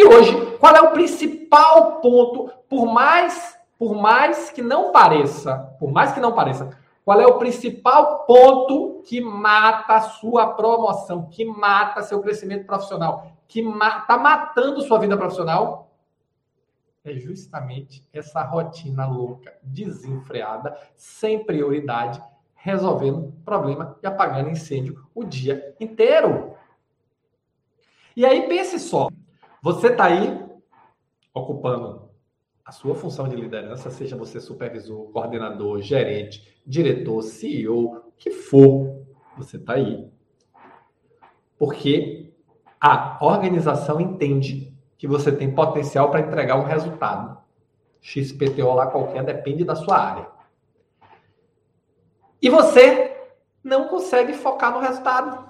E hoje, qual é o principal ponto, por mais, por mais que não pareça, por mais que não pareça, qual é o principal ponto que mata a sua promoção, que mata seu crescimento profissional, que está matando sua vida profissional? É justamente essa rotina louca, desenfreada, sem prioridade, resolvendo problema e apagando incêndio o dia inteiro. E aí pense só, você está aí ocupando a sua função de liderança, seja você supervisor, coordenador, gerente, diretor, CEO, o que for, você está aí. Porque a organização entende que você tem potencial para entregar um resultado. XPTO lá qualquer, depende da sua área. E você não consegue focar no resultado.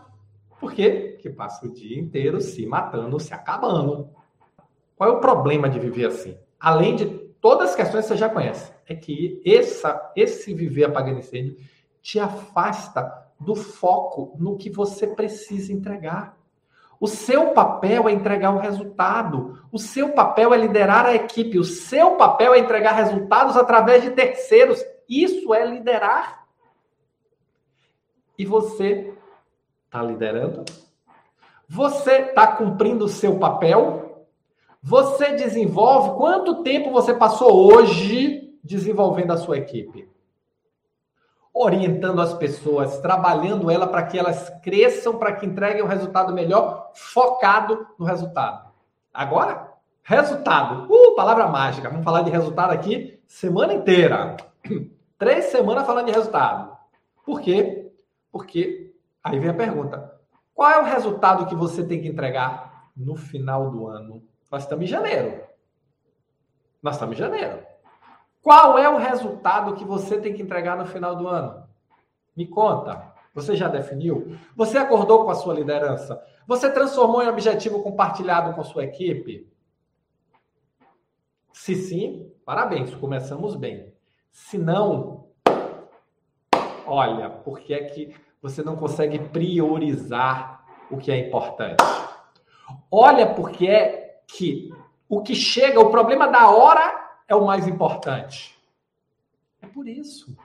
Por quê? Porque passa o dia inteiro se matando, se acabando. Qual é o problema de viver assim? Além de todas as questões que você já conhece, é que essa, esse viver apagando incêndio te afasta do foco no que você precisa entregar. O seu papel é entregar o resultado. O seu papel é liderar a equipe. O seu papel é entregar resultados através de terceiros. Isso é liderar. E você está liderando? Você está cumprindo o seu papel? Você desenvolve? Quanto tempo você passou hoje desenvolvendo a sua equipe? Orientando as pessoas, trabalhando ela para que elas cresçam, para que entreguem um resultado melhor, focado no resultado. Agora, resultado. Uh, palavra mágica. Vamos falar de resultado aqui semana inteira. Três semanas falando de resultado. Por quê? Porque aí vem a pergunta: qual é o resultado que você tem que entregar no final do ano? Nós estamos em janeiro. Nós estamos em janeiro. Qual é o resultado que você tem que entregar no final do ano? Me conta. Você já definiu? Você acordou com a sua liderança? Você transformou em objetivo compartilhado com sua equipe? Se sim, parabéns, começamos bem. Se não, olha, porque é que você não consegue priorizar o que é importante. Olha porque é que o que chega, o problema da hora é o mais importante. É por isso.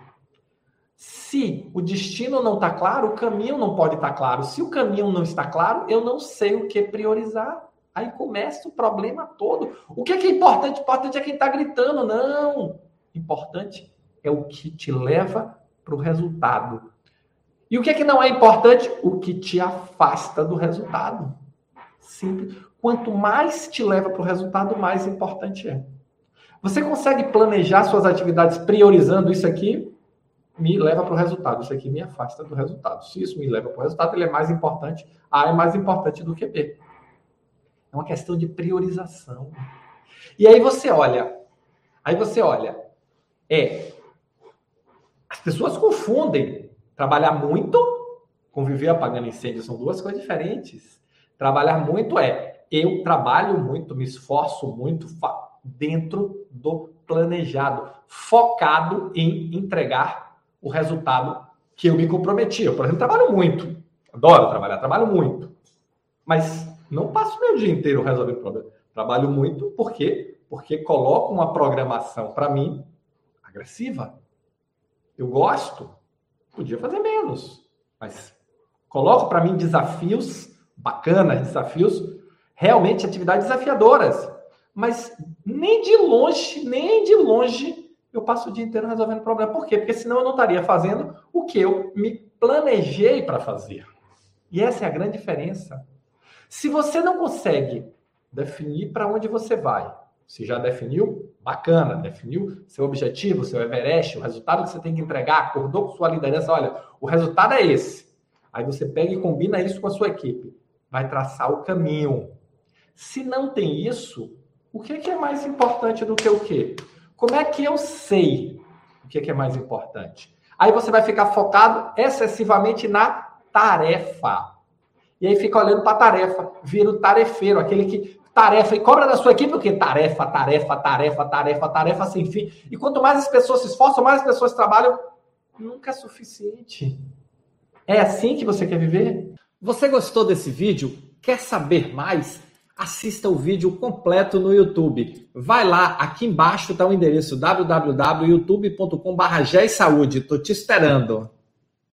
Se o destino não está claro, o caminho não pode estar tá claro. Se o caminho não está claro, eu não sei o que priorizar. Aí começa o problema todo. O que é, que é importante? Importante é quem está gritando. Não. Importante é o que te leva para o resultado. E o que é que não é importante? O que te afasta do resultado. Simples. Quanto mais te leva para o resultado, mais importante é. Você consegue planejar suas atividades priorizando isso aqui? Me leva para o resultado. Isso aqui me afasta do resultado. Se isso me leva para o resultado, ele é mais importante. A é mais importante do que B. É uma questão de priorização. E aí você olha. Aí você olha. É as pessoas confundem trabalhar muito com viver apagando incêndio, são duas coisas diferentes. Trabalhar muito é eu trabalho muito, me esforço muito dentro do planejado, focado em entregar o resultado que eu me comprometi. Eu, por exemplo, trabalho muito, adoro trabalhar, trabalho muito, mas não passo meu dia inteiro resolvendo problema. Trabalho muito porque porque coloco uma programação para mim agressiva. Eu gosto, podia fazer menos, mas coloco para mim desafios bacanas, desafios realmente atividades desafiadoras. Mas nem de longe, nem de longe eu passo o dia inteiro resolvendo problema. Por quê? Porque senão eu não estaria fazendo o que eu me planejei para fazer. E essa é a grande diferença. Se você não consegue definir para onde você vai, se já definiu, bacana, definiu seu objetivo, seu Everest, o resultado que você tem que entregar, acordou com sua liderança, olha, o resultado é esse. Aí você pega e combina isso com a sua equipe. Vai traçar o caminho. Se não tem isso, o que é, que é mais importante do que o quê? Como é que eu sei o que é, que é mais importante? Aí você vai ficar focado excessivamente na tarefa. E aí fica olhando para a tarefa, vira o tarefeiro, aquele que tarefa e cobra da sua equipe o quê? Tarefa, tarefa, tarefa, tarefa, tarefa sem fim. E quanto mais as pessoas se esforçam, mais as pessoas trabalham, nunca é suficiente. É assim que você quer viver? Você gostou desse vídeo? Quer saber mais? assista o vídeo completo no YouTube. Vai lá, aqui embaixo está o endereço www.youtube.com.br Saúde. Estou te esperando.